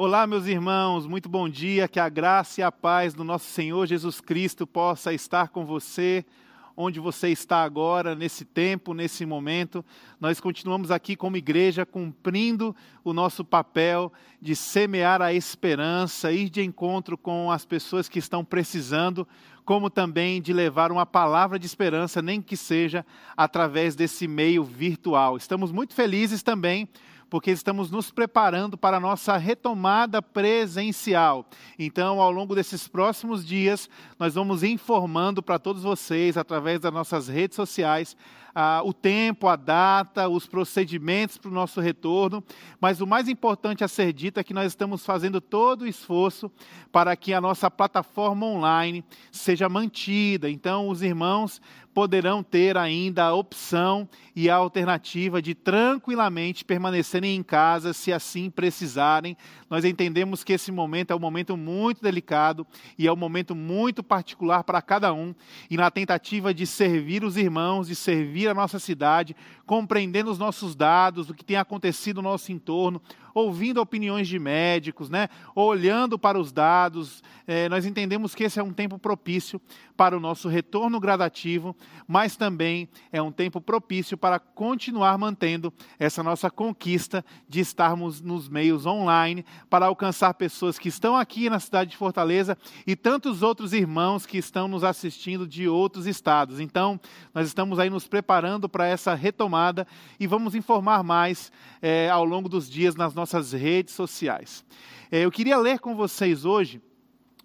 Olá, meus irmãos, muito bom dia. Que a graça e a paz do nosso Senhor Jesus Cristo possa estar com você, onde você está agora, nesse tempo, nesse momento. Nós continuamos aqui como igreja cumprindo o nosso papel de semear a esperança, ir de encontro com as pessoas que estão precisando, como também de levar uma palavra de esperança, nem que seja através desse meio virtual. Estamos muito felizes também porque estamos nos preparando para a nossa retomada presencial. Então, ao longo desses próximos dias, nós vamos informando para todos vocês, através das nossas redes sociais, ah, o tempo, a data, os procedimentos para o nosso retorno, mas o mais importante a ser dito é que nós estamos fazendo todo o esforço para que a nossa plataforma online seja mantida. Então, os irmãos poderão ter ainda a opção e a alternativa de tranquilamente permanecerem em casa se assim precisarem. Nós entendemos que esse momento é um momento muito delicado e é um momento muito particular para cada um, e na tentativa de servir os irmãos, de servir a nossa cidade, compreendendo os nossos dados, o que tem acontecido no nosso entorno, ouvindo opiniões de médicos, né? olhando para os dados, é, nós entendemos que esse é um tempo propício para o nosso retorno gradativo, mas também é um tempo propício para continuar mantendo essa nossa conquista de estarmos nos meios online, para alcançar pessoas que estão aqui na cidade de Fortaleza e tantos outros irmãos que estão nos assistindo de outros estados. Então, nós estamos aí nos preparando para essa retomada e vamos informar mais é, ao longo dos dias nas nossas redes sociais. É, eu queria ler com vocês hoje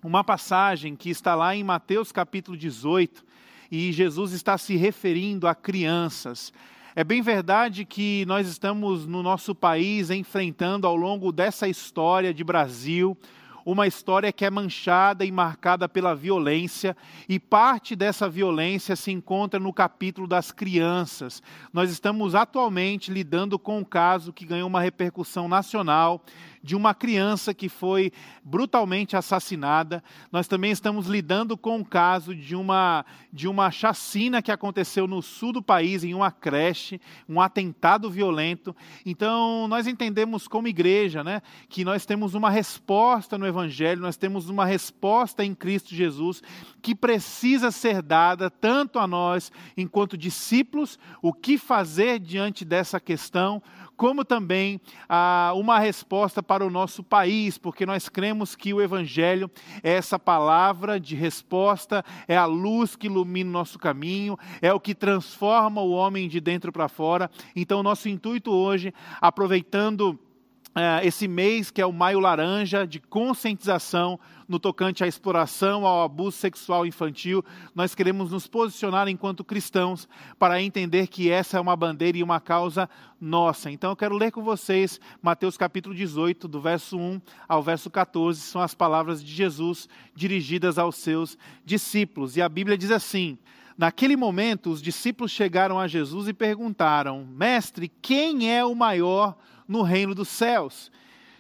uma passagem que está lá em Mateus capítulo 18 e Jesus está se referindo a crianças. É bem verdade que nós estamos no nosso país enfrentando ao longo dessa história de Brasil uma história que é manchada e marcada pela violência, e parte dessa violência se encontra no capítulo das crianças. Nós estamos atualmente lidando com um caso que ganhou uma repercussão nacional de uma criança que foi brutalmente assassinada. Nós também estamos lidando com o caso de uma, de uma chacina que aconteceu no sul do país, em uma creche, um atentado violento. Então, nós entendemos como igreja né, que nós temos uma resposta no Evangelho, nós temos uma resposta em Cristo Jesus que precisa ser dada tanto a nós, enquanto discípulos, o que fazer diante dessa questão como também ah, uma resposta para o nosso país, porque nós cremos que o Evangelho é essa palavra de resposta, é a luz que ilumina o nosso caminho, é o que transforma o homem de dentro para fora. Então, nosso intuito hoje, aproveitando esse mês, que é o Maio Laranja, de conscientização no tocante à exploração, ao abuso sexual infantil, nós queremos nos posicionar enquanto cristãos para entender que essa é uma bandeira e uma causa nossa. Então eu quero ler com vocês Mateus capítulo 18, do verso 1 ao verso 14, são as palavras de Jesus dirigidas aos seus discípulos. E a Bíblia diz assim: Naquele momento, os discípulos chegaram a Jesus e perguntaram: Mestre, quem é o maior no reino dos céus?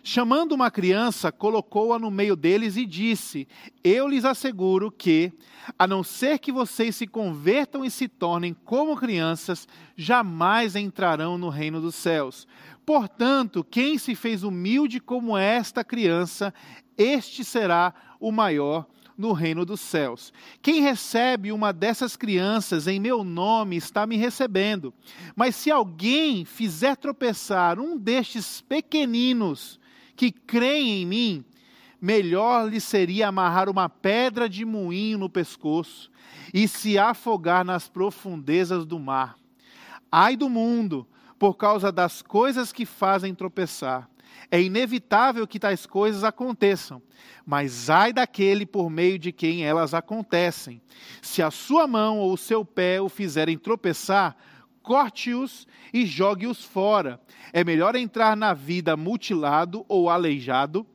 Chamando uma criança, colocou-a no meio deles e disse: Eu lhes asseguro que, a não ser que vocês se convertam e se tornem como crianças, jamais entrarão no reino dos céus. Portanto, quem se fez humilde como esta criança, este será o maior no reino dos céus. Quem recebe uma dessas crianças em meu nome está me recebendo. Mas se alguém fizer tropeçar um destes pequeninos que creem em mim, melhor lhe seria amarrar uma pedra de moinho no pescoço e se afogar nas profundezas do mar. Ai do mundo, por causa das coisas que fazem tropeçar. É inevitável que tais coisas aconteçam, mas ai daquele por meio de quem elas acontecem. Se a sua mão ou o seu pé o fizerem tropeçar, corte-os e jogue-os fora. É melhor entrar na vida mutilado ou aleijado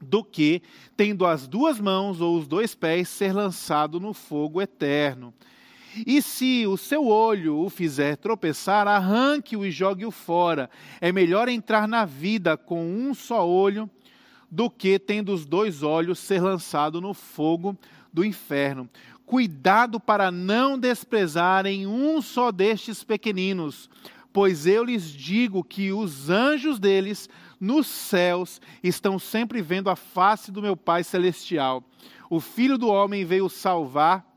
do que, tendo as duas mãos ou os dois pés, ser lançado no fogo eterno. E se o seu olho o fizer tropeçar, arranque-o e jogue-o fora. É melhor entrar na vida com um só olho do que, tendo os dois olhos, ser lançado no fogo do inferno. Cuidado para não desprezarem um só destes pequeninos, pois eu lhes digo que os anjos deles nos céus estão sempre vendo a face do meu Pai celestial. O Filho do homem veio salvar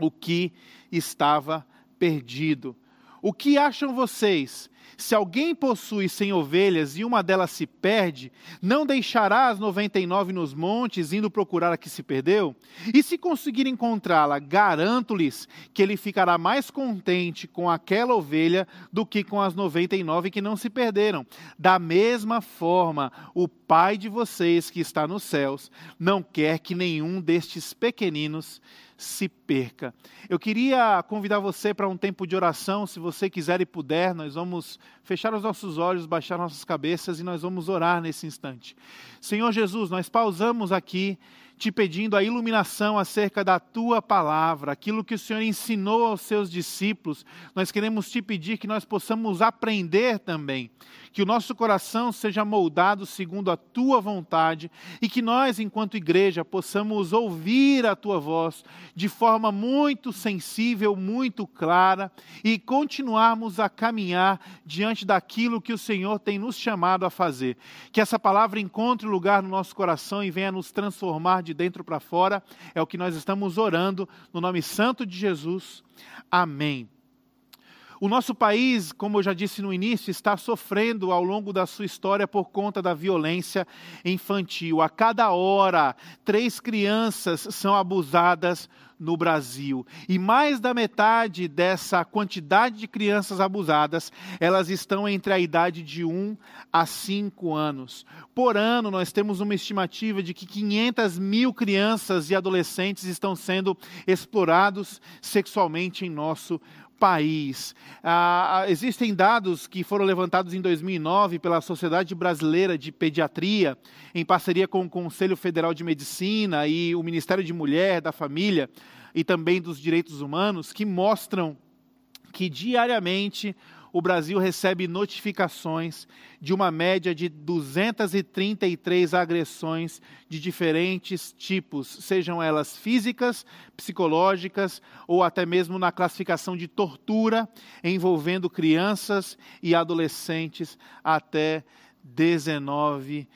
o que estava perdido. O que acham vocês? Se alguém possui cem ovelhas e uma delas se perde, não deixará as noventa e nove nos montes, indo procurar a que se perdeu? E se conseguir encontrá-la, garanto-lhes que ele ficará mais contente com aquela ovelha do que com as noventa e nove que não se perderam. Da mesma forma, o Pai de vocês que está nos céus não quer que nenhum destes pequeninos se perca. Eu queria convidar você para um tempo de oração, se você quiser e puder, nós vamos fechar os nossos olhos, baixar nossas cabeças e nós vamos orar nesse instante. Senhor Jesus, nós pausamos aqui te pedindo a iluminação acerca da tua palavra, aquilo que o Senhor ensinou aos seus discípulos. Nós queremos te pedir que nós possamos aprender também que o nosso coração seja moldado segundo a tua vontade e que nós, enquanto igreja, possamos ouvir a tua voz de forma muito sensível, muito clara e continuarmos a caminhar diante daquilo que o Senhor tem nos chamado a fazer. Que essa palavra encontre lugar no nosso coração e venha nos transformar de dentro para fora. É o que nós estamos orando no nome santo de Jesus. Amém. O nosso país, como eu já disse no início, está sofrendo ao longo da sua história por conta da violência infantil. A cada hora, três crianças são abusadas no Brasil. E mais da metade dessa quantidade de crianças abusadas, elas estão entre a idade de 1 a 5 anos. Por ano, nós temos uma estimativa de que 500 mil crianças e adolescentes estão sendo explorados sexualmente em nosso país. Ah, ah, existem dados que foram levantados em 2009 pela Sociedade Brasileira de Pediatria, em parceria com o Conselho Federal de Medicina e o Ministério de Mulher, da Família e também dos Direitos Humanos, que mostram que diariamente o Brasil recebe notificações de uma média de 233 agressões de diferentes tipos, sejam elas físicas, psicológicas ou até mesmo na classificação de tortura envolvendo crianças e adolescentes até 19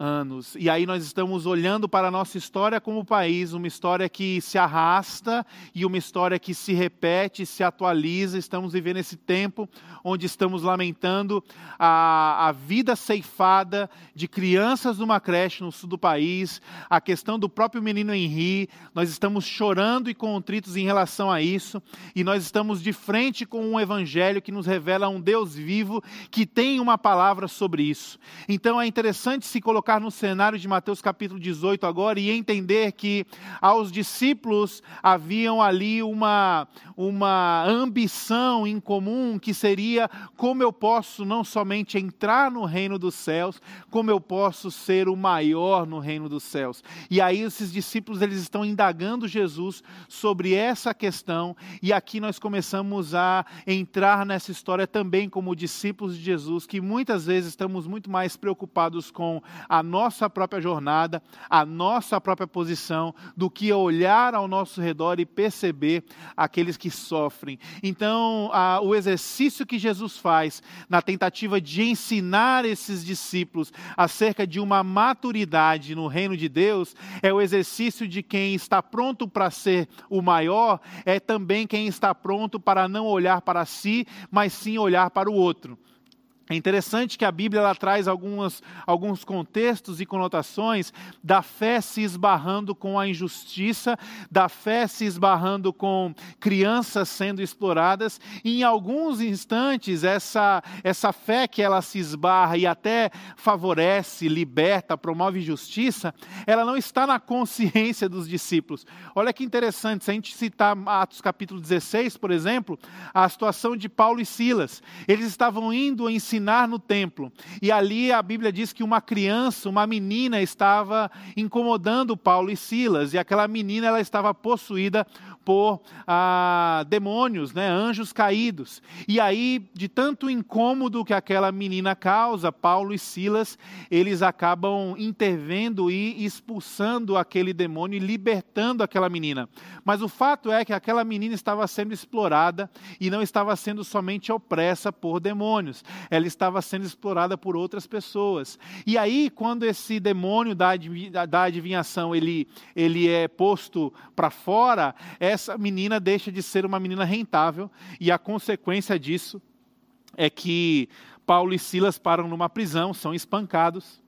anos. E aí nós estamos olhando para a nossa história como país, uma história que se arrasta e uma história que se repete, se atualiza. Estamos vivendo esse tempo onde estamos lamentando a, a vida ceifada de crianças numa creche no sul do país, a questão do próprio menino Henri. Nós estamos chorando e contritos em relação a isso, e nós estamos de frente com um evangelho que nos revela um Deus vivo que tem uma palavra sobre isso. Então é interessante se colocar no cenário de Mateus capítulo 18 agora e entender que aos discípulos haviam ali uma, uma ambição em comum que seria como eu posso não somente entrar no reino dos céus, como eu posso ser o maior no reino dos céus. E aí esses discípulos eles estão indagando Jesus sobre essa questão e aqui nós começamos a entrar nessa história também como discípulos de Jesus, que muitas vezes estamos muito mais preocupados com a nossa própria jornada, a nossa própria posição, do que olhar ao nosso redor e perceber aqueles que sofrem. Então, a, o exercício que Jesus faz na tentativa de ensinar esses discípulos acerca de uma maturidade no reino de Deus é o exercício de quem está pronto para ser o maior, é também quem está pronto para não olhar para si, mas sim olhar para o outro. É interessante que a Bíblia ela traz algumas, alguns contextos e conotações da fé se esbarrando com a injustiça, da fé se esbarrando com crianças sendo exploradas. E em alguns instantes, essa, essa fé que ela se esbarra e até favorece, liberta, promove justiça, ela não está na consciência dos discípulos. Olha que interessante, se a gente citar Atos capítulo 16, por exemplo, a situação de Paulo e Silas. Eles estavam indo ensinar ensinar no templo. E ali a Bíblia diz que uma criança, uma menina, estava incomodando Paulo e Silas. E aquela menina ela estava possuída por ah, demônios, né, anjos caídos. E aí, de tanto incômodo que aquela menina causa, Paulo e Silas, eles acabam intervendo e expulsando aquele demônio e libertando aquela menina. Mas o fato é que aquela menina estava sendo explorada e não estava sendo somente opressa por demônios, ela estava sendo explorada por outras pessoas. E aí, quando esse demônio da, adivinhação ele, ele é posto para fora, essa menina deixa de ser uma menina rentável e a consequência disso é que Paulo e Silas param numa prisão, são espancados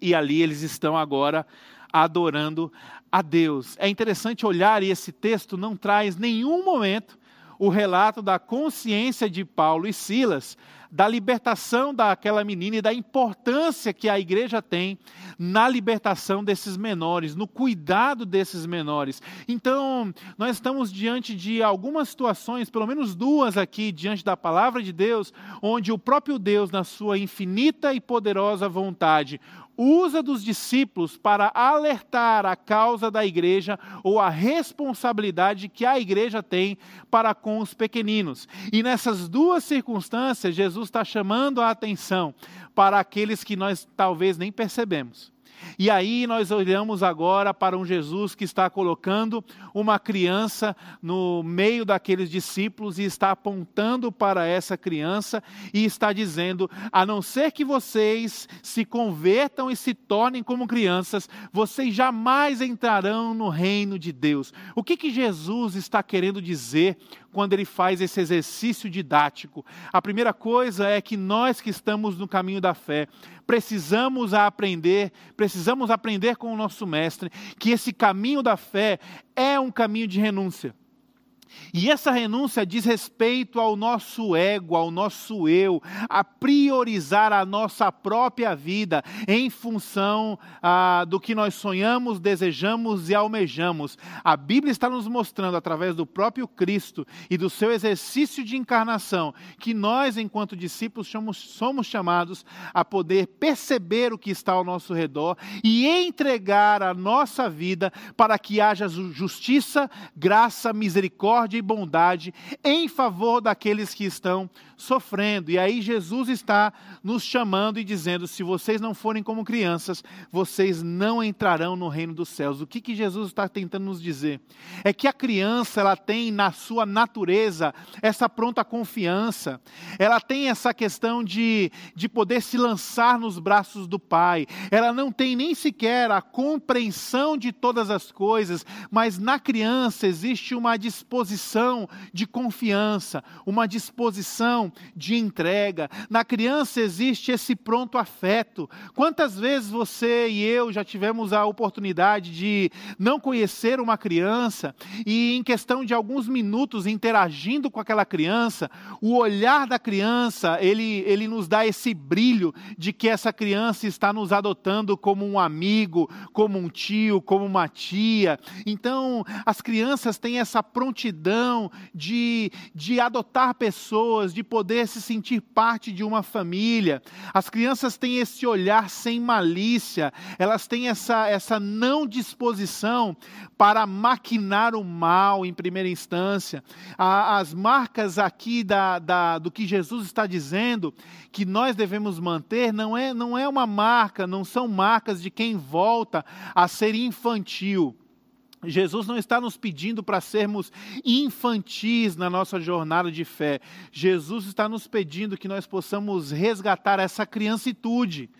e ali eles estão agora adorando a Deus. É interessante olhar e esse texto não traz nenhum momento o relato da consciência de Paulo e Silas, da libertação daquela menina e da importância que a igreja tem na libertação desses menores, no cuidado desses menores. Então, nós estamos diante de algumas situações, pelo menos duas aqui, diante da palavra de Deus, onde o próprio Deus, na sua infinita e poderosa vontade, usa dos discípulos para alertar a causa da igreja ou a responsabilidade que a igreja tem para com os pequeninos. E nessas duas circunstâncias, Jesus está chamando a atenção para aqueles que nós talvez nem percebemos. E aí nós olhamos agora para um Jesus que está colocando uma criança no meio daqueles discípulos e está apontando para essa criança e está dizendo: a não ser que vocês se convertam e se tornem como crianças, vocês jamais entrarão no reino de Deus. O que, que Jesus está querendo dizer quando ele faz esse exercício didático. A primeira coisa é que nós que estamos no caminho da fé, precisamos aprender, precisamos aprender com o nosso mestre que esse caminho da fé é um caminho de renúncia. E essa renúncia diz respeito ao nosso ego, ao nosso eu, a priorizar a nossa própria vida em função ah, do que nós sonhamos, desejamos e almejamos. A Bíblia está nos mostrando, através do próprio Cristo e do seu exercício de encarnação, que nós, enquanto discípulos, somos, somos chamados a poder perceber o que está ao nosso redor e entregar a nossa vida para que haja justiça, graça, misericórdia misericórdia e bondade em favor daqueles que estão sofrendo. E aí Jesus está nos chamando e dizendo: se vocês não forem como crianças, vocês não entrarão no reino dos céus. O que, que Jesus está tentando nos dizer? É que a criança ela tem na sua natureza essa pronta confiança, ela tem essa questão de, de poder se lançar nos braços do Pai, ela não tem nem sequer a compreensão de todas as coisas, mas na criança existe uma disposição de confiança, uma disposição de entrega. Na criança existe esse pronto afeto. Quantas vezes você e eu já tivemos a oportunidade de não conhecer uma criança e, em questão de alguns minutos, interagindo com aquela criança, o olhar da criança, ele, ele nos dá esse brilho de que essa criança está nos adotando como um amigo, como um tio, como uma tia. Então, as crianças têm essa prontidão de, de adotar pessoas, de poder se sentir parte de uma família. As crianças têm esse olhar sem malícia, elas têm essa, essa não disposição para maquinar o mal em primeira instância. As marcas aqui da, da, do que Jesus está dizendo que nós devemos manter não é, não é uma marca, não são marcas de quem volta a ser infantil. Jesus não está nos pedindo para sermos infantis na nossa jornada de fé. Jesus está nos pedindo que nós possamos resgatar essa criancitude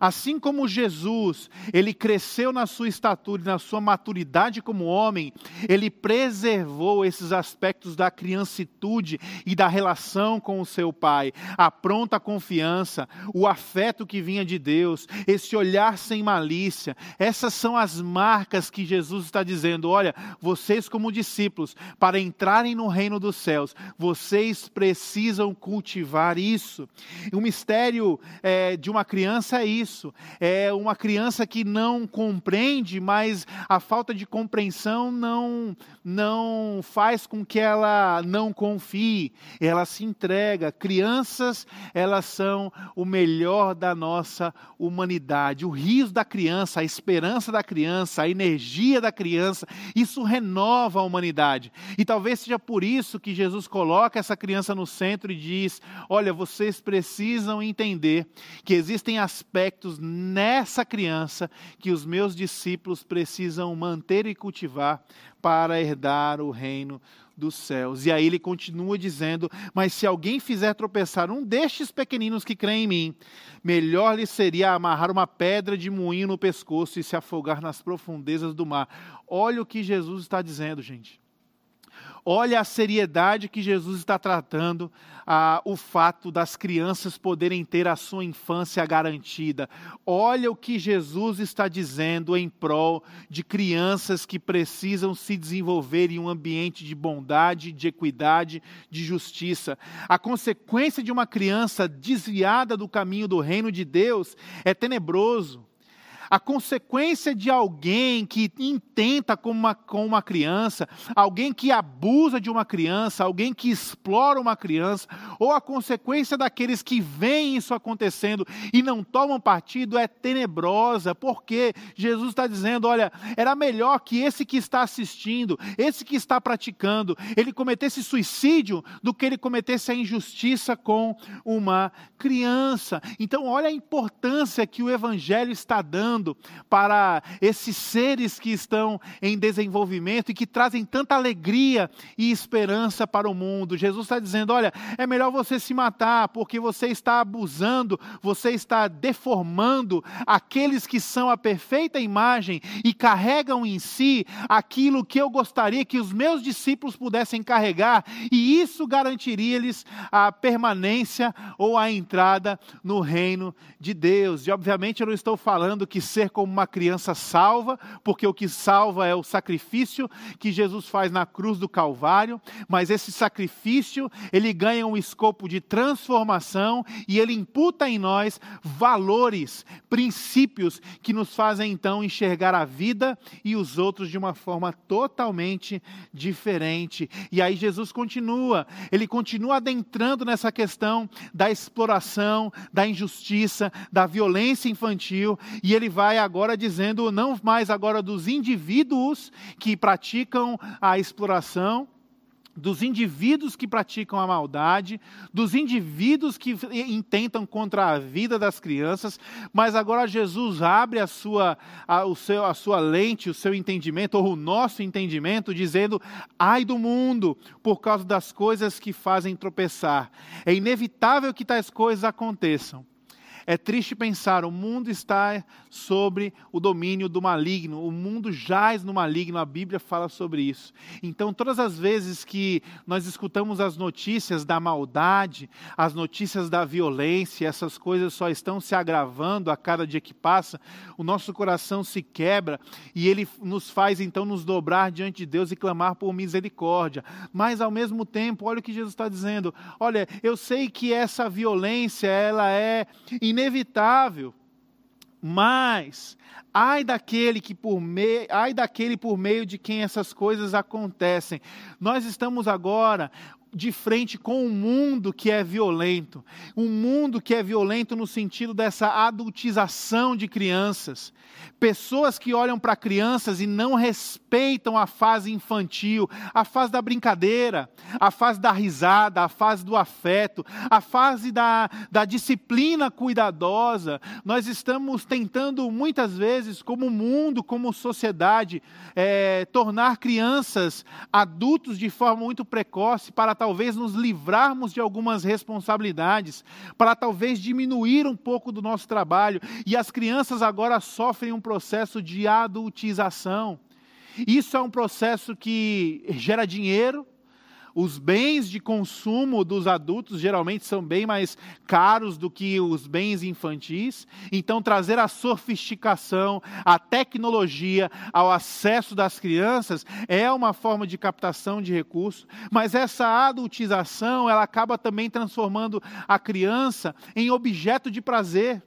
Assim como Jesus, ele cresceu na sua estatura e na sua maturidade como homem, ele preservou esses aspectos da criancitude e da relação com o seu pai, a pronta confiança, o afeto que vinha de Deus, esse olhar sem malícia. Essas são as marcas que Jesus está dizendo: olha, vocês, como discípulos, para entrarem no reino dos céus, vocês precisam cultivar isso. O mistério é, de uma criança é isso. É uma criança que não compreende, mas a falta de compreensão não não faz com que ela não confie, ela se entrega. Crianças, elas são o melhor da nossa humanidade. O riso da criança, a esperança da criança, a energia da criança, isso renova a humanidade. E talvez seja por isso que Jesus coloca essa criança no centro e diz: Olha, vocês precisam entender que existem aspectos nessa criança que os meus discípulos precisam manter e cultivar para herdar o reino dos céus. E aí ele continua dizendo: Mas se alguém fizer tropeçar um destes pequeninos que creem em mim, melhor lhe seria amarrar uma pedra de moinho no pescoço e se afogar nas profundezas do mar. Olha o que Jesus está dizendo, gente. Olha a seriedade que Jesus está tratando ah, o fato das crianças poderem ter a sua infância garantida. Olha o que Jesus está dizendo em prol de crianças que precisam se desenvolver em um ambiente de bondade, de equidade, de justiça. A consequência de uma criança desviada do caminho do reino de Deus é tenebroso a consequência de alguém que intenta com uma, com uma criança, alguém que abusa de uma criança, alguém que explora uma criança, ou a consequência daqueles que veem isso acontecendo e não tomam partido é tenebrosa, porque Jesus está dizendo: olha, era melhor que esse que está assistindo, esse que está praticando, ele cometesse suicídio do que ele cometesse a injustiça com uma criança. Então, olha a importância que o Evangelho está dando para esses seres que estão em desenvolvimento e que trazem tanta alegria e esperança para o mundo. Jesus está dizendo: olha, é melhor você se matar, porque você está abusando, você está deformando aqueles que são a perfeita imagem e carregam em si aquilo que eu gostaria que os meus discípulos pudessem carregar, e isso garantiria-lhes a permanência ou a entrada no reino de Deus. E obviamente eu não estou falando que ser como uma criança salva, porque o que salva é o sacrifício que Jesus faz na cruz do Calvário, mas esse sacrifício, ele ganha um escopo de transformação e ele imputa em nós valores, princípios que nos fazem então enxergar a vida e os outros de uma forma totalmente diferente. E aí Jesus continua, ele continua adentrando nessa questão da exploração, da injustiça, da violência infantil, e ele vai agora dizendo não mais agora dos indivíduos que praticam a exploração, dos indivíduos que praticam a maldade, dos indivíduos que intentam contra a vida das crianças, mas agora Jesus abre a sua, a, o seu, a sua lente, o seu entendimento, ou o nosso entendimento, dizendo: ai do mundo, por causa das coisas que fazem tropeçar. É inevitável que tais coisas aconteçam. É triste pensar, o mundo está sobre o domínio do maligno, o mundo jaz no maligno, a Bíblia fala sobre isso. Então, todas as vezes que nós escutamos as notícias da maldade, as notícias da violência, essas coisas só estão se agravando a cada dia que passa, o nosso coração se quebra e ele nos faz então nos dobrar diante de Deus e clamar por misericórdia. Mas ao mesmo tempo, olha o que Jesus está dizendo: olha, eu sei que essa violência ela é inevitável. Mas ai daquele que por meio, ai daquele por meio de quem essas coisas acontecem. Nós estamos agora de frente com um mundo que é violento, um mundo que é violento no sentido dessa adultização de crianças, pessoas que olham para crianças e não respeitam a fase infantil, a fase da brincadeira, a fase da risada, a fase do afeto, a fase da, da disciplina cuidadosa. Nós estamos tentando muitas vezes, como mundo, como sociedade, é, tornar crianças adultos de forma muito precoce para talvez nos livrarmos de algumas responsabilidades, para talvez diminuir um pouco do nosso trabalho. E as crianças agora sofrem um processo de adultização. Isso é um processo que gera dinheiro, os bens de consumo dos adultos geralmente são bem mais caros do que os bens infantis. Então, trazer a sofisticação, a tecnologia ao acesso das crianças é uma forma de captação de recursos, mas essa adultização ela acaba também transformando a criança em objeto de prazer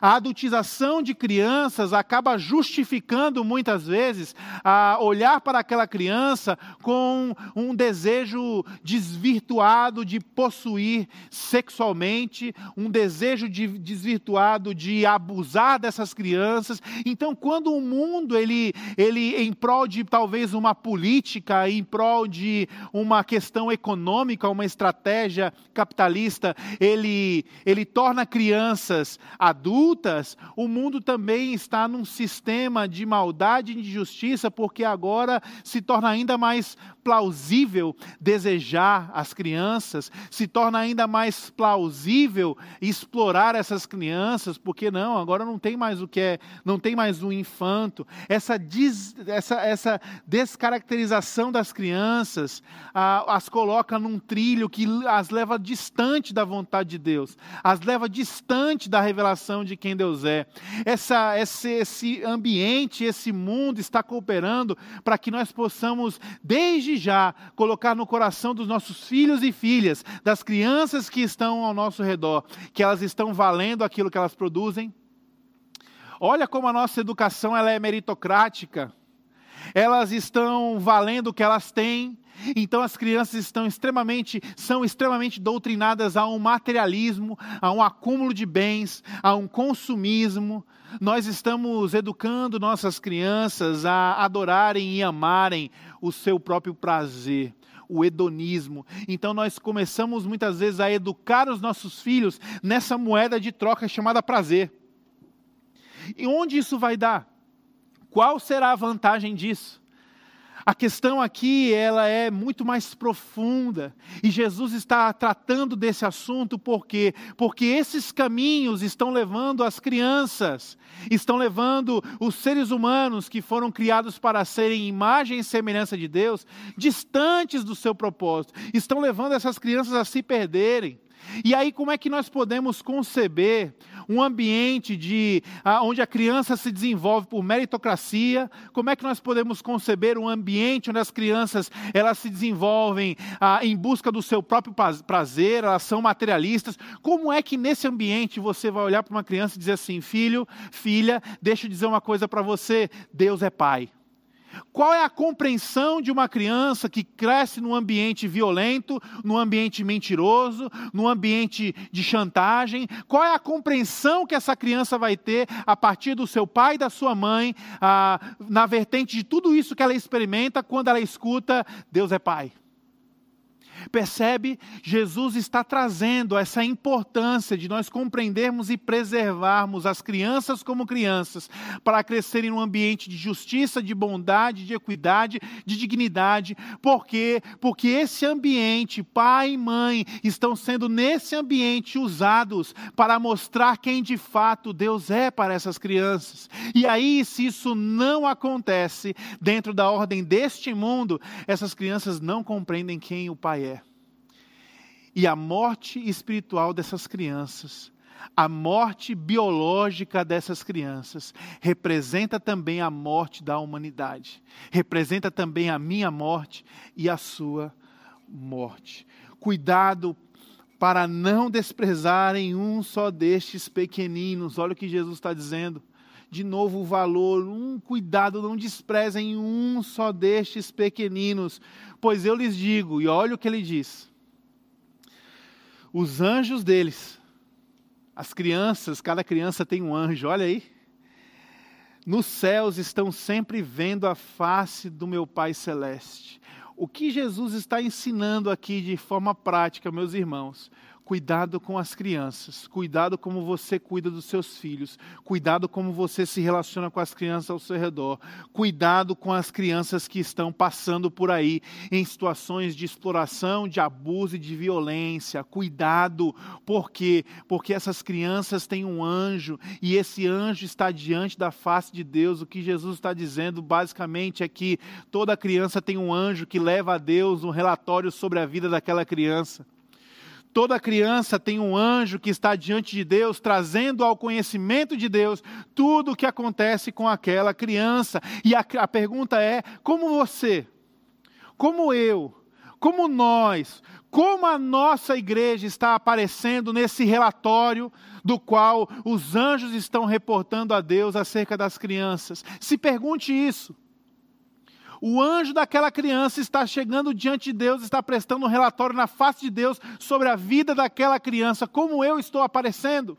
a adultização de crianças acaba justificando muitas vezes a olhar para aquela criança com um desejo desvirtuado de possuir sexualmente, um desejo de, desvirtuado de abusar dessas crianças. Então, quando o mundo ele ele em prol de talvez uma política, em prol de uma questão econômica, uma estratégia capitalista, ele ele torna crianças adultas, o mundo também está num sistema de maldade e injustiça, porque agora se torna ainda mais plausível desejar as crianças, se torna ainda mais plausível explorar essas crianças, porque não, agora não tem mais o que é, não tem mais um infanto. Essa, des, essa, essa descaracterização das crianças ah, as coloca num trilho que as leva distante da vontade de Deus, as leva distante da revelação de quem Deus é. Essa, esse, esse ambiente, esse mundo está cooperando para que nós possamos, desde já colocar no coração dos nossos filhos e filhas, das crianças que estão ao nosso redor, que elas estão valendo aquilo que elas produzem. Olha como a nossa educação ela é meritocrática. Elas estão valendo o que elas têm. Então as crianças estão extremamente, são extremamente doutrinadas a um materialismo, a um acúmulo de bens, a um consumismo, nós estamos educando nossas crianças a adorarem e amarem o seu próprio prazer o hedonismo. Então nós começamos muitas vezes a educar os nossos filhos nessa moeda de troca chamada prazer. E onde isso vai dar? Qual será a vantagem disso? A questão aqui, ela é muito mais profunda. E Jesus está tratando desse assunto por quê? Porque esses caminhos estão levando as crianças, estão levando os seres humanos que foram criados para serem imagem e semelhança de Deus, distantes do seu propósito. Estão levando essas crianças a se perderem. E aí, como é que nós podemos conceber um ambiente de, onde a criança se desenvolve por meritocracia? Como é que nós podemos conceber um ambiente onde as crianças elas se desenvolvem ah, em busca do seu próprio prazer, elas são materialistas? Como é que nesse ambiente você vai olhar para uma criança e dizer assim, filho, filha, deixa eu dizer uma coisa para você: Deus é pai. Qual é a compreensão de uma criança que cresce num ambiente violento, num ambiente mentiroso, num ambiente de chantagem? Qual é a compreensão que essa criança vai ter a partir do seu pai e da sua mãe, ah, na vertente de tudo isso que ela experimenta quando ela escuta Deus é Pai? Percebe? Jesus está trazendo essa importância de nós compreendermos e preservarmos as crianças como crianças, para crescerem num ambiente de justiça, de bondade, de equidade, de dignidade. Por quê? Porque esse ambiente, pai e mãe, estão sendo nesse ambiente usados para mostrar quem de fato Deus é para essas crianças. E aí, se isso não acontece dentro da ordem deste mundo, essas crianças não compreendem quem o pai é. E a morte espiritual dessas crianças, a morte biológica dessas crianças, representa também a morte da humanidade, representa também a minha morte e a sua morte. Cuidado para não desprezarem um só destes pequeninos. Olha o que Jesus está dizendo. De novo, o valor, um cuidado, não desprezem um só destes pequeninos, pois eu lhes digo, e olha o que ele diz: os anjos deles, as crianças, cada criança tem um anjo, olha aí. Nos céus estão sempre vendo a face do meu Pai Celeste. O que Jesus está ensinando aqui de forma prática, meus irmãos? Cuidado com as crianças, cuidado como você cuida dos seus filhos, cuidado como você se relaciona com as crianças ao seu redor, cuidado com as crianças que estão passando por aí em situações de exploração, de abuso e de violência. Cuidado, por quê? Porque essas crianças têm um anjo e esse anjo está diante da face de Deus. O que Jesus está dizendo basicamente é que toda criança tem um anjo que leva a Deus um relatório sobre a vida daquela criança. Toda criança tem um anjo que está diante de Deus, trazendo ao conhecimento de Deus tudo o que acontece com aquela criança. E a, a pergunta é: como você, como eu, como nós, como a nossa igreja está aparecendo nesse relatório do qual os anjos estão reportando a Deus acerca das crianças. Se pergunte isso. O anjo daquela criança está chegando diante de Deus, está prestando um relatório na face de Deus sobre a vida daquela criança, como eu estou aparecendo.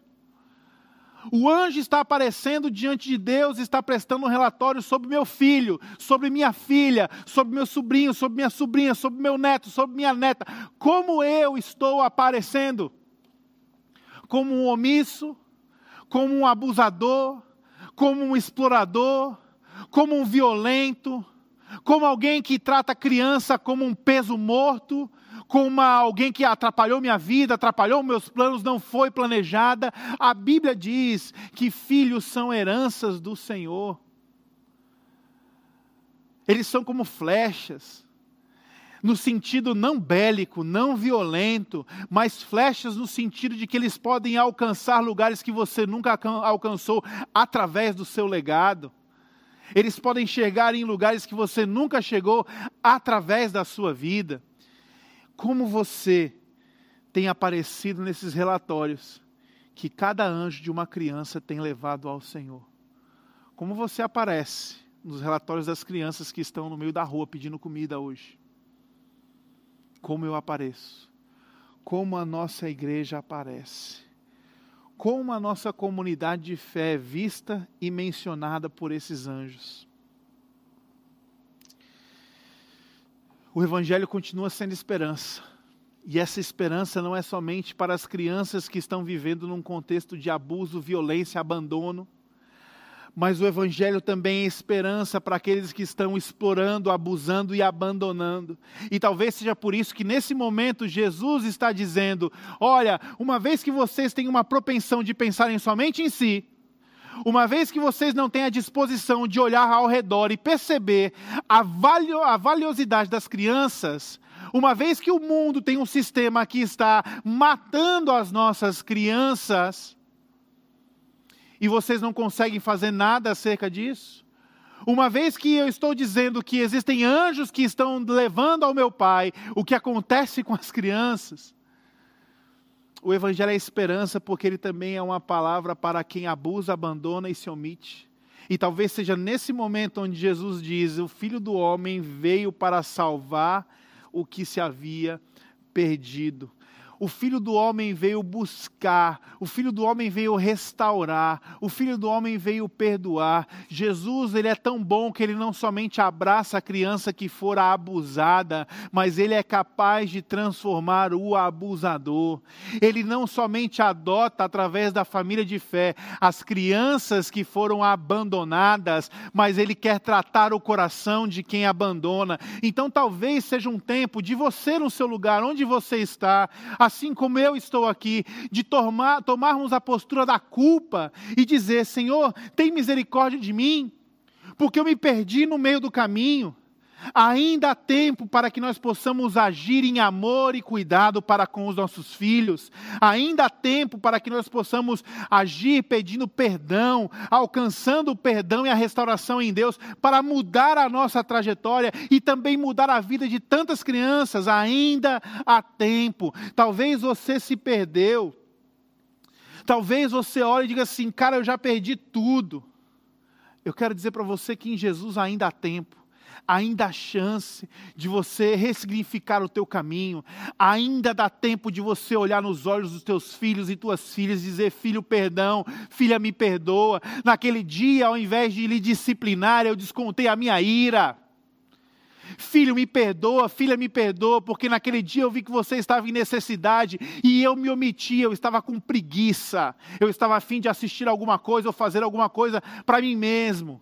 O anjo está aparecendo diante de Deus, está prestando um relatório sobre meu filho, sobre minha filha, sobre meu sobrinho, sobre minha sobrinha, sobre meu neto, sobre minha neta. Como eu estou aparecendo? Como um omisso, como um abusador, como um explorador, como um violento, como alguém que trata a criança como um peso morto, como alguém que atrapalhou minha vida, atrapalhou meus planos, não foi planejada. A Bíblia diz que filhos são heranças do Senhor. Eles são como flechas, no sentido não bélico, não violento, mas flechas no sentido de que eles podem alcançar lugares que você nunca alcançou através do seu legado. Eles podem chegar em lugares que você nunca chegou através da sua vida. Como você tem aparecido nesses relatórios que cada anjo de uma criança tem levado ao Senhor? Como você aparece nos relatórios das crianças que estão no meio da rua pedindo comida hoje? Como eu apareço? Como a nossa igreja aparece? Como a nossa comunidade de fé é vista e mencionada por esses anjos. O Evangelho continua sendo esperança. E essa esperança não é somente para as crianças que estão vivendo num contexto de abuso, violência, abandono, mas o Evangelho também é esperança para aqueles que estão explorando, abusando e abandonando. E talvez seja por isso que nesse momento Jesus está dizendo: olha, uma vez que vocês têm uma propensão de pensarem somente em si, uma vez que vocês não têm a disposição de olhar ao redor e perceber a, valio, a valiosidade das crianças, uma vez que o mundo tem um sistema que está matando as nossas crianças, e vocês não conseguem fazer nada acerca disso? Uma vez que eu estou dizendo que existem anjos que estão levando ao meu pai o que acontece com as crianças, o Evangelho é esperança porque ele também é uma palavra para quem abusa, abandona e se omite. E talvez seja nesse momento onde Jesus diz: O filho do homem veio para salvar o que se havia perdido. O filho do homem veio buscar, o filho do homem veio restaurar, o filho do homem veio perdoar. Jesus, ele é tão bom que ele não somente abraça a criança que fora abusada, mas ele é capaz de transformar o abusador. Ele não somente adota através da família de fé as crianças que foram abandonadas, mas ele quer tratar o coração de quem abandona. Então talvez seja um tempo de você no seu lugar, onde você está, assim como eu estou aqui, de tomar, tomarmos a postura da culpa e dizer: Senhor, tem misericórdia de mim, porque eu me perdi no meio do caminho. Ainda há tempo para que nós possamos agir em amor e cuidado para com os nossos filhos. Ainda há tempo para que nós possamos agir pedindo perdão, alcançando o perdão e a restauração em Deus, para mudar a nossa trajetória e também mudar a vida de tantas crianças. Ainda há tempo. Talvez você se perdeu. Talvez você olhe e diga assim: cara, eu já perdi tudo. Eu quero dizer para você que em Jesus ainda há tempo ainda há chance de você ressignificar o teu caminho, ainda dá tempo de você olhar nos olhos dos teus filhos e tuas filhas e dizer: Filho, perdão, filha, me perdoa. Naquele dia, ao invés de lhe disciplinar, eu descontei a minha ira. Filho, me perdoa, filha, me perdoa, porque naquele dia eu vi que você estava em necessidade e eu me omiti, eu estava com preguiça, eu estava afim de assistir alguma coisa ou fazer alguma coisa para mim mesmo.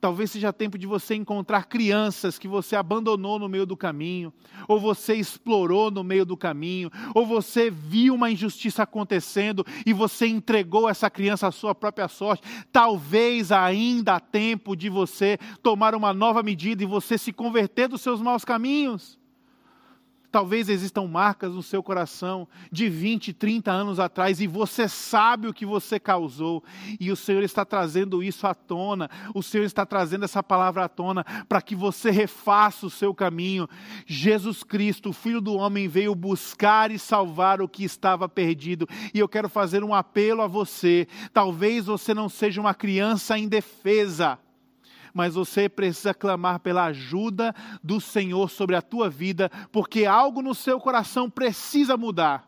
Talvez seja tempo de você encontrar crianças que você abandonou no meio do caminho, ou você explorou no meio do caminho, ou você viu uma injustiça acontecendo e você entregou essa criança à sua própria sorte. Talvez ainda há tempo de você tomar uma nova medida e você se converter dos seus maus caminhos. Talvez existam marcas no seu coração de 20, 30 anos atrás e você sabe o que você causou. E o Senhor está trazendo isso à tona. O Senhor está trazendo essa palavra à tona para que você refaça o seu caminho. Jesus Cristo, o Filho do Homem, veio buscar e salvar o que estava perdido. E eu quero fazer um apelo a você. Talvez você não seja uma criança indefesa mas você precisa clamar pela ajuda do Senhor sobre a tua vida, porque algo no seu coração precisa mudar.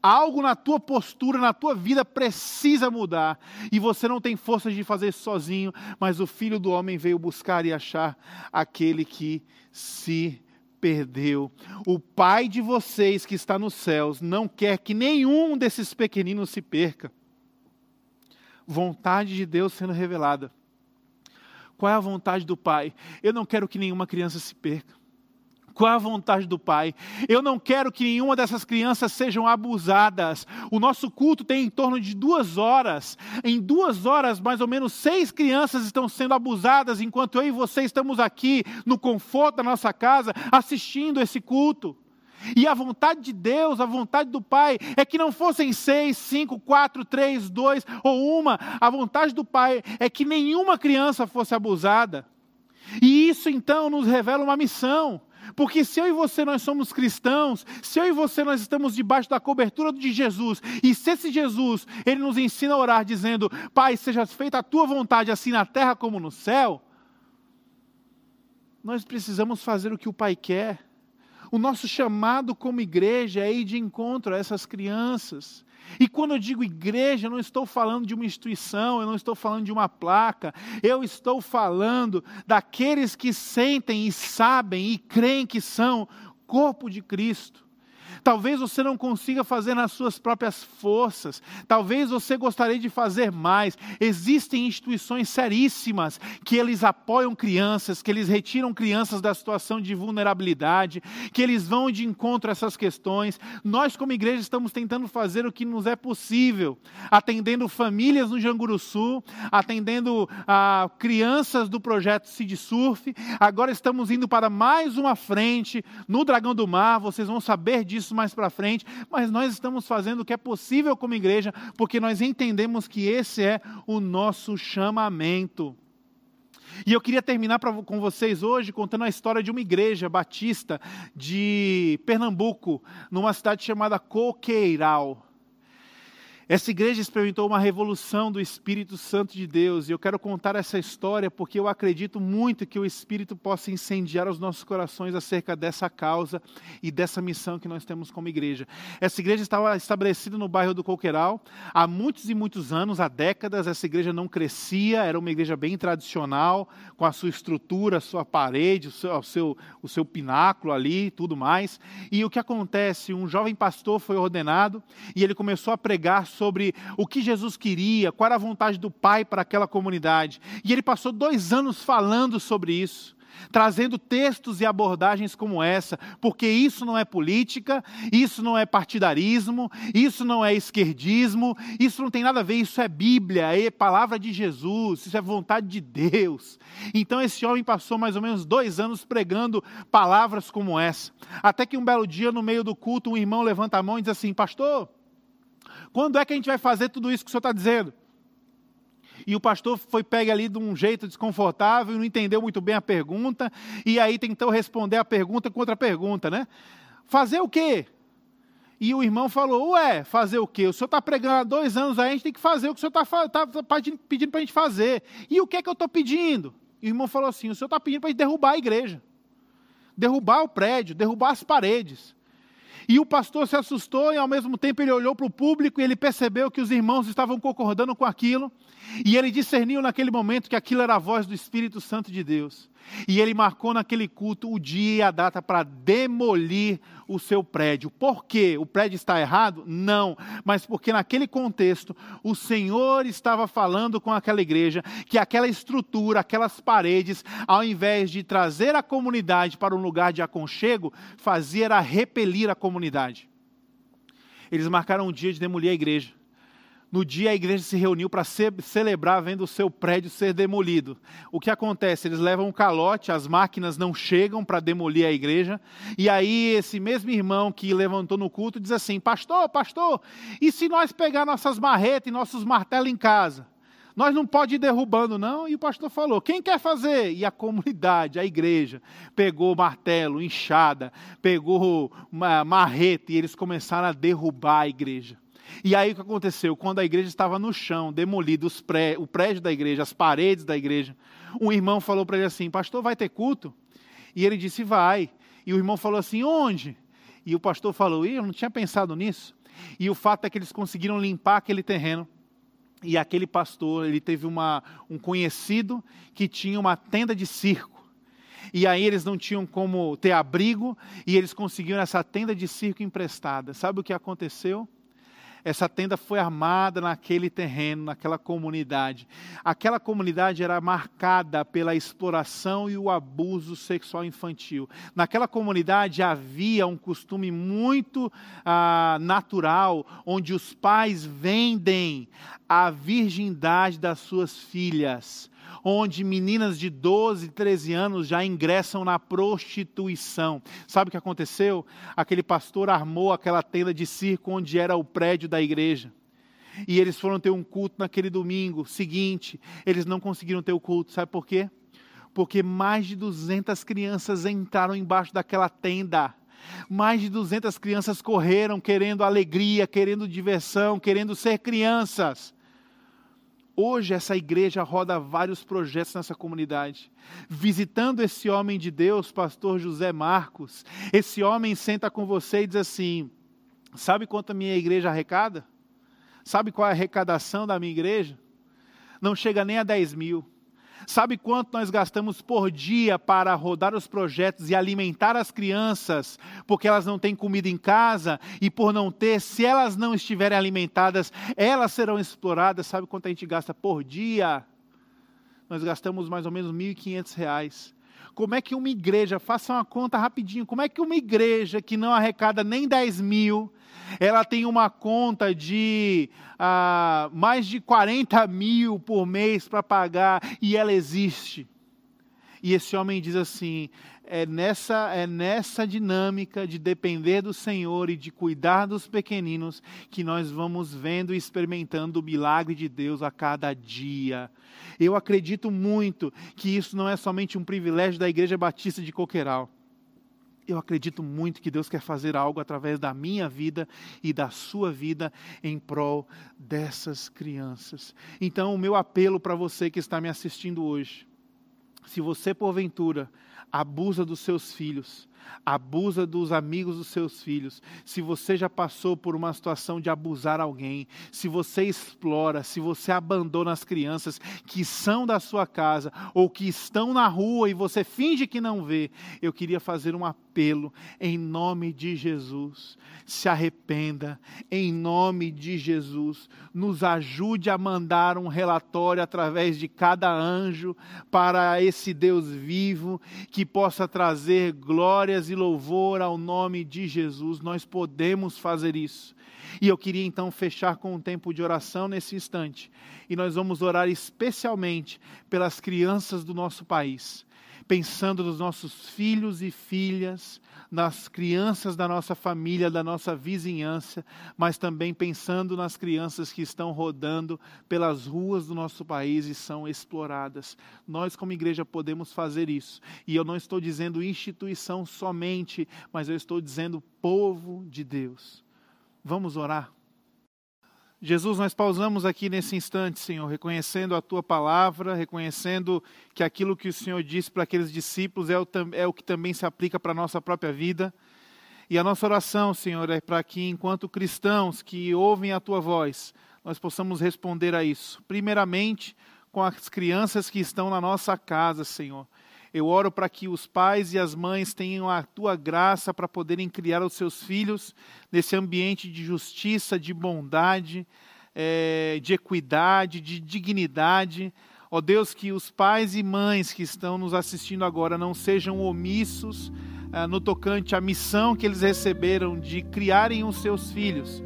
Algo na tua postura, na tua vida precisa mudar. E você não tem força de fazer isso sozinho, mas o Filho do Homem veio buscar e achar aquele que se perdeu. O Pai de vocês que está nos céus não quer que nenhum desses pequeninos se perca. Vontade de Deus sendo revelada. Qual é a vontade do Pai? Eu não quero que nenhuma criança se perca. Qual é a vontade do Pai? Eu não quero que nenhuma dessas crianças sejam abusadas. O nosso culto tem em torno de duas horas. Em duas horas, mais ou menos, seis crianças estão sendo abusadas, enquanto eu e você estamos aqui, no conforto da nossa casa, assistindo esse culto. E a vontade de Deus, a vontade do Pai, é que não fossem seis, cinco, quatro, três, dois ou uma. A vontade do Pai é que nenhuma criança fosse abusada. E isso então nos revela uma missão. Porque se eu e você nós somos cristãos, se eu e você nós estamos debaixo da cobertura de Jesus, e se esse Jesus, ele nos ensina a orar dizendo: "Pai, seja feita a tua vontade assim na terra como no céu", nós precisamos fazer o que o Pai quer. O nosso chamado como igreja é ir de encontro a essas crianças. E quando eu digo igreja, eu não estou falando de uma instituição, eu não estou falando de uma placa, eu estou falando daqueles que sentem e sabem e creem que são corpo de Cristo. Talvez você não consiga fazer nas suas próprias forças. Talvez você gostaria de fazer mais. Existem instituições seríssimas que eles apoiam crianças, que eles retiram crianças da situação de vulnerabilidade, que eles vão de encontro a essas questões. Nós, como igreja, estamos tentando fazer o que nos é possível, atendendo famílias no Janguru Sul, atendendo a ah, crianças do projeto Cid Surf. Agora estamos indo para mais uma frente no Dragão do Mar. Vocês vão saber disso isso mais para frente, mas nós estamos fazendo o que é possível como igreja, porque nós entendemos que esse é o nosso chamamento. E eu queria terminar pra, com vocês hoje contando a história de uma igreja batista de Pernambuco, numa cidade chamada Coqueiral. Essa igreja experimentou uma revolução do Espírito Santo de Deus e eu quero contar essa história porque eu acredito muito que o Espírito possa incendiar os nossos corações acerca dessa causa e dessa missão que nós temos como igreja. Essa igreja estava estabelecida no bairro do Coqueiral há muitos e muitos anos, há décadas. Essa igreja não crescia, era uma igreja bem tradicional, com a sua estrutura, a sua parede, o seu, o seu, o seu pináculo ali tudo mais. E o que acontece? Um jovem pastor foi ordenado e ele começou a pregar sobre o que Jesus queria, qual era a vontade do Pai para aquela comunidade. E ele passou dois anos falando sobre isso trazendo textos e abordagens como essa, porque isso não é política, isso não é partidarismo, isso não é esquerdismo, isso não tem nada a ver, isso é Bíblia, é palavra de Jesus, isso é vontade de Deus. Então esse homem passou mais ou menos dois anos pregando palavras como essa, até que um belo dia, no meio do culto, um irmão levanta a mão e diz assim: Pastor, quando é que a gente vai fazer tudo isso que o senhor está dizendo? E o pastor foi pegue ali de um jeito desconfortável não entendeu muito bem a pergunta, e aí tentou responder a pergunta com outra pergunta, né? Fazer o quê? E o irmão falou: Ué, fazer o quê? O senhor está pregando há dois anos aí, a gente tem que fazer o que o senhor está tá, tá pedindo para a gente fazer. E o que é que eu estou pedindo? E o irmão falou assim: O senhor está pedindo para a gente derrubar a igreja, derrubar o prédio, derrubar as paredes. E o pastor se assustou e ao mesmo tempo ele olhou para o público e ele percebeu que os irmãos estavam concordando com aquilo. E ele discerniu naquele momento que aquilo era a voz do Espírito Santo de Deus. E ele marcou naquele culto o dia e a data para demolir o seu prédio. Por quê? O prédio está errado? Não, mas porque naquele contexto o Senhor estava falando com aquela igreja que aquela estrutura, aquelas paredes, ao invés de trazer a comunidade para um lugar de aconchego, fazia era repelir a comunidade. Eles marcaram um dia de demolir a igreja. No dia a igreja se reuniu para ce celebrar vendo o seu prédio ser demolido. O que acontece? Eles levam um calote, as máquinas não chegam para demolir a igreja, e aí esse mesmo irmão que levantou no culto diz assim: Pastor, pastor, e se nós pegar nossas marretas e nossos martelos em casa? Nós não pode ir derrubando, não. E o pastor falou: quem quer fazer? E a comunidade, a igreja, pegou martelo, enxada, pegou marreta, e eles começaram a derrubar a igreja. E aí o que aconteceu? Quando a igreja estava no chão, demolida pré, o prédio da igreja, as paredes da igreja, um irmão falou para ele assim: Pastor, vai ter culto? E ele disse: Vai. E o irmão falou assim: Onde? E o pastor falou: Eu não tinha pensado nisso. E o fato é que eles conseguiram limpar aquele terreno. E aquele pastor, ele teve uma, um conhecido que tinha uma tenda de circo. E aí eles não tinham como ter abrigo e eles conseguiram essa tenda de circo emprestada. Sabe o que aconteceu? Essa tenda foi armada naquele terreno, naquela comunidade. Aquela comunidade era marcada pela exploração e o abuso sexual infantil. Naquela comunidade havia um costume muito ah, natural, onde os pais vendem a virgindade das suas filhas onde meninas de 12, 13 anos já ingressam na prostituição. Sabe o que aconteceu? Aquele pastor armou aquela tenda de circo onde era o prédio da igreja. E eles foram ter um culto naquele domingo seguinte. Eles não conseguiram ter o culto, sabe por quê? Porque mais de 200 crianças entraram embaixo daquela tenda. Mais de 200 crianças correram querendo alegria, querendo diversão, querendo ser crianças. Hoje essa igreja roda vários projetos nessa comunidade. Visitando esse homem de Deus, pastor José Marcos, esse homem senta com você e diz assim: Sabe quanto a minha igreja arrecada? Sabe qual é a arrecadação da minha igreja? Não chega nem a 10 mil. Sabe quanto nós gastamos por dia para rodar os projetos e alimentar as crianças, porque elas não têm comida em casa e por não ter, se elas não estiverem alimentadas, elas serão exploradas. Sabe quanto a gente gasta por dia? Nós gastamos mais ou menos R$ 1.500. Como é que uma igreja, faça uma conta rapidinho, como é que uma igreja que não arrecada nem 10 mil, ela tem uma conta de ah, mais de 40 mil por mês para pagar e ela existe. E esse homem diz assim: é nessa, é nessa dinâmica de depender do Senhor e de cuidar dos pequeninos que nós vamos vendo e experimentando o milagre de Deus a cada dia. Eu acredito muito que isso não é somente um privilégio da Igreja Batista de Coqueiral eu acredito muito que Deus quer fazer algo através da minha vida e da sua vida em prol dessas crianças. Então, o meu apelo para você que está me assistindo hoje, se você porventura abusa dos seus filhos, abusa dos amigos dos seus filhos, se você já passou por uma situação de abusar alguém, se você explora, se você abandona as crianças que são da sua casa ou que estão na rua e você finge que não vê, eu queria fazer um apelo em nome de Jesus. Se arrependa em nome de Jesus. Nos ajude a mandar um relatório através de cada anjo para esse Deus vivo que possa trazer glória glórias e louvor ao nome de Jesus. Nós podemos fazer isso. E eu queria então fechar com um tempo de oração nesse instante. E nós vamos orar especialmente pelas crianças do nosso país, pensando nos nossos filhos e filhas, nas crianças da nossa família, da nossa vizinhança, mas também pensando nas crianças que estão rodando pelas ruas do nosso país e são exploradas. Nós, como igreja, podemos fazer isso. E eu não estou dizendo instituição somente, mas eu estou dizendo povo de Deus. Vamos orar. Jesus, nós pausamos aqui nesse instante, Senhor, reconhecendo a tua palavra, reconhecendo que aquilo que o Senhor disse para aqueles discípulos é o, é o que também se aplica para a nossa própria vida. E a nossa oração, Senhor, é para que, enquanto cristãos que ouvem a tua voz, nós possamos responder a isso. Primeiramente, com as crianças que estão na nossa casa, Senhor. Eu oro para que os pais e as mães tenham a tua graça para poderem criar os seus filhos nesse ambiente de justiça, de bondade, é, de equidade, de dignidade. Ó Deus, que os pais e mães que estão nos assistindo agora não sejam omissos ah, no tocante à missão que eles receberam de criarem os seus filhos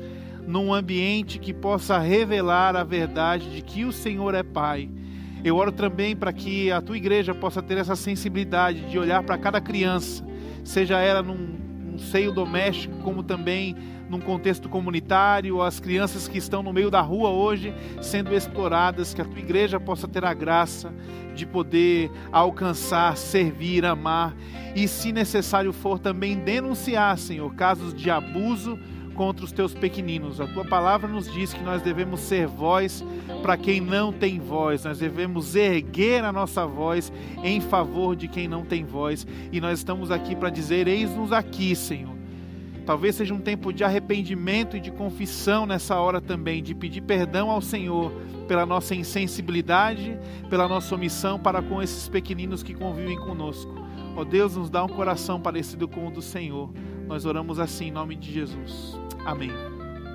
num ambiente que possa revelar a verdade de que o Senhor é Pai. Eu oro também para que a tua igreja possa ter essa sensibilidade de olhar para cada criança, seja ela num, num seio doméstico, como também num contexto comunitário, as crianças que estão no meio da rua hoje sendo exploradas, que a tua igreja possa ter a graça de poder alcançar, servir, amar. E, se necessário for, também denunciar, Senhor, casos de abuso contra os teus pequeninos. A tua palavra nos diz que nós devemos ser voz para quem não tem voz, nós devemos erguer a nossa voz em favor de quem não tem voz, e nós estamos aqui para dizer: eis-nos aqui, Senhor. Talvez seja um tempo de arrependimento e de confissão nessa hora também, de pedir perdão ao Senhor pela nossa insensibilidade, pela nossa omissão para com esses pequeninos que convivem conosco. Ó oh Deus, nos dá um coração parecido com o do Senhor. Nós oramos assim em nome de Jesus. Amém.